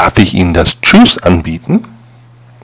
Darf ich Ihnen das Tschüss anbieten?